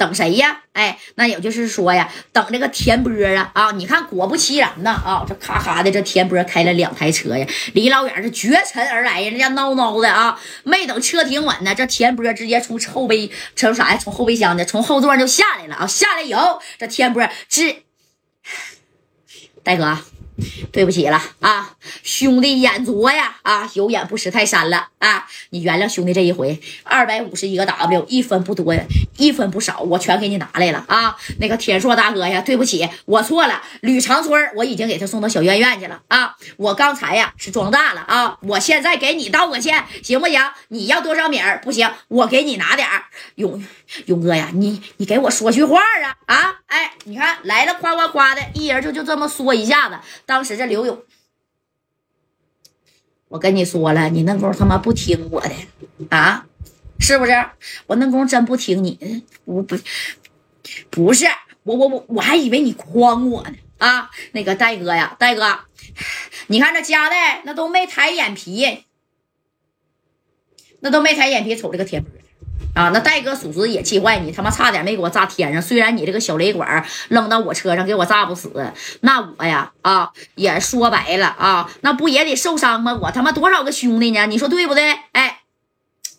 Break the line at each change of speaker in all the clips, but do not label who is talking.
等谁呀？哎，那也就是说呀，等这个田波啊啊！你看，果不其然呢啊，这咔咔的，这田波开了两台车呀，离老远是绝尘而来呀，人家孬孬的啊，没等车停稳呢，这田波直接从后备从啥呀？从后备箱的，从后座就下来了啊！下来以后，这田波直，大哥。对不起了啊，兄弟眼拙呀啊，有眼不识泰山了啊！你原谅兄弟这一回，二百五十一个 W，一分不多，一分不少，我全给你拿来了啊！那个天硕大哥呀，对不起，我错了。吕长春，我已经给他送到小院院去了啊！我刚才呀是装大了啊！我现在给你道个歉，行不行？你要多少米儿？不行，我给你拿点儿。勇勇哥呀，你你给我说句话啊啊！哎，你看来了，夸夸夸的一人就就这么说一下子。当时这刘勇，我跟你说了，你那功夫他妈不听我的啊，是不是？我那功夫真不听你，我不不是我我我我还以为你诓我呢啊！那个戴哥呀，戴哥，你看这家代那都没抬眼皮，那都没抬眼皮瞅这个天波。啊，那戴哥属实也气坏你，他妈差点没给我炸天上。虽然你这个小雷管扔到我车上给我炸不死，那我呀啊也说白了啊，那不也得受伤吗？我他妈多少个兄弟呢？你说对不对？哎，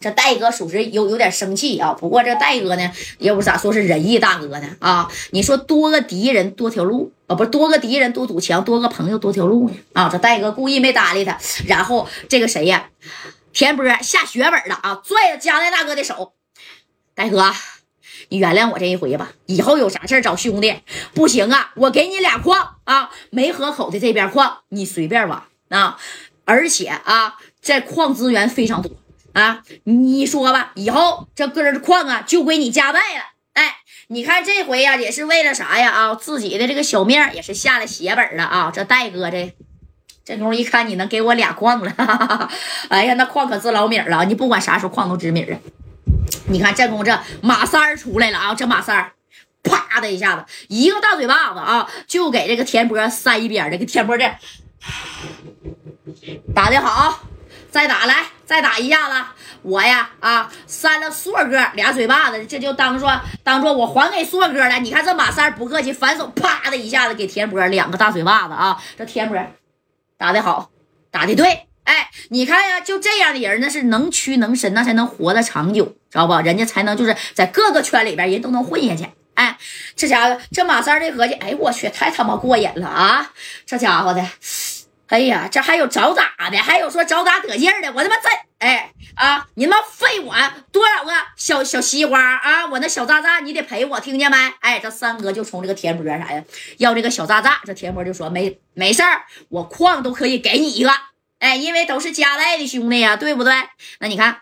这戴哥属实有有点生气啊。不过这戴哥呢，要不咋说是仁义大哥呢啊。你说多个敌人多条路啊，不是多个敌人多堵墙，多个朋友多条路呢啊。这戴哥故意没搭理他，然后这个谁呀，田波下血本了啊，拽着加代大哥的手。大哥，你原谅我这一回吧。以后有啥事找兄弟不行啊？我给你俩矿啊，梅河口的这边矿你随便挖啊。而且啊，这矿资源非常多啊。你说吧，以后这根矿啊就归你家代了。哎，你看这回呀，也是为了啥呀？啊，自己的这个小命也是下了血本了啊。这戴哥这这功夫一看，你能给我俩矿了，哎呀，那矿可是老米了。你不管啥时候矿都值米啊。你看，这功夫这马三儿出来了啊！这马三儿，啪的一下子，一个大嘴巴子啊，就给这个田波塞一边儿的。给田波这打的好，再打来，再打一下子。我呀啊，扇了硕哥俩嘴巴子，这就当做当做我还给硕哥了。你看这马三儿不客气，反手啪的一下子给田波两个大嘴巴子啊！这田波打的好，打的对。哎，你看呀，就这样的人，那是能屈能伸，那才能活得长久，知道不？人家才能就是在各个圈里边，人都能混下去。哎，这家伙，这马三这合计，哎，我去，太他妈过瘾了啊！这家伙的，哎呀，这还有找打的，还有说找打得劲的，我他妈真，哎啊，你他妈废我多少个小小西瓜啊！我那小渣渣你得赔我，听见没？哎，这三哥就从这个田波啥呀，要这个小渣渣，这田波就说没没事儿，我矿都可以给你一个。哎，因为都是家代的兄弟呀，对不对？那你看，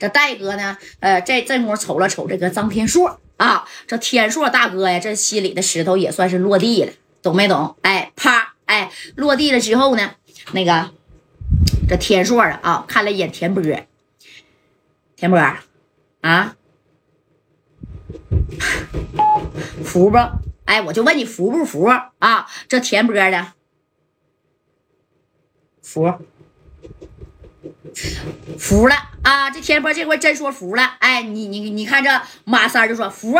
这戴哥呢？呃，这这功夫瞅了瞅这个张天硕啊，这天硕大哥呀，这心里的石头也算是落地了，懂没懂？哎，啪，哎，落地了之后呢，那个这天硕啊啊，看了一眼田波，田波啊，服不？哎，我就问你服不服啊？这田波的。服，服了啊！这天波这回真说服了。哎，你你你看这马三就说服，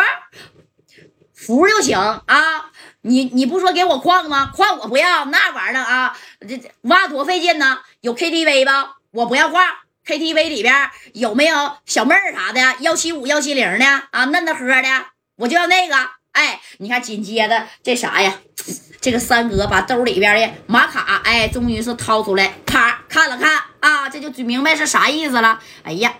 服就行啊！你你不说给我矿吗？矿我不要，那玩意儿啊，这这挖多费劲呢。有 KTV 吧？我不要矿。KTV 里边有没有小妹儿啥的？幺七五幺七零的啊，嫩的喝的，我就要那个。哎，你看紧接着这啥呀？这个三哥把兜里边的玛卡，哎，终于是掏出来，啪看了看啊，这就明白是啥意思了。哎呀，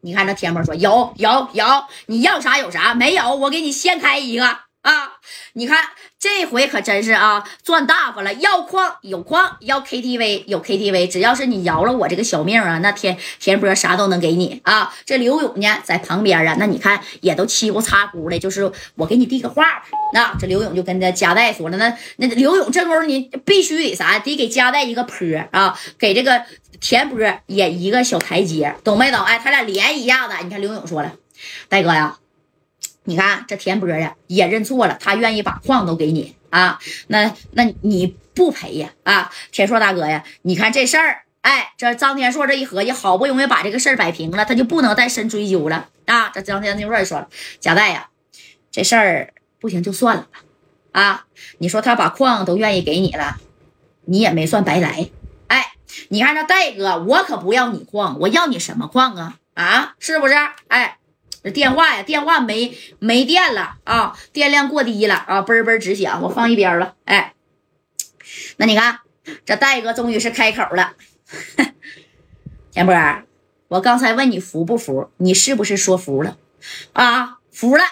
你看这天波说有有有，你要啥有啥，没有我给你先开一个啊，你看。这回可真是啊，赚大发了！要矿有矿，要 KTV 有 KTV，只要是你饶了我这个小命啊，那田田波啥都能给你啊。这刘勇呢，在旁边啊，那你看也都嘁咕擦咕的，就是我给你递个话。那这刘勇就跟着加代说了，那那刘勇这功夫你必须得啥，得给加代一个坡啊，给这个田波也一个小台阶，懂没懂？哎，他俩连一下子，你看刘勇说了，大哥呀。你看这田波呀，也认错了，他愿意把矿都给你啊。那那你不赔呀？啊，田硕大哥呀，你看这事儿哎，这张天硕这一合计，好不容易把这个事儿摆平了，他就不能再深追究了啊！这张天硕也说了，贾代呀，这事儿不行就算了吧。啊，你说他把矿都愿意给你了，你也没算白来。哎，你看这戴哥，我可不要你矿，我要你什么矿啊？啊，是不是？哎，这电话呀，电话没没电了啊，电量过低了啊，嘣嘣直响，我放一边了。哎，那你看，这戴哥终于是开口了。田波，我刚才问你服不服，你是不是说服了？啊，服了。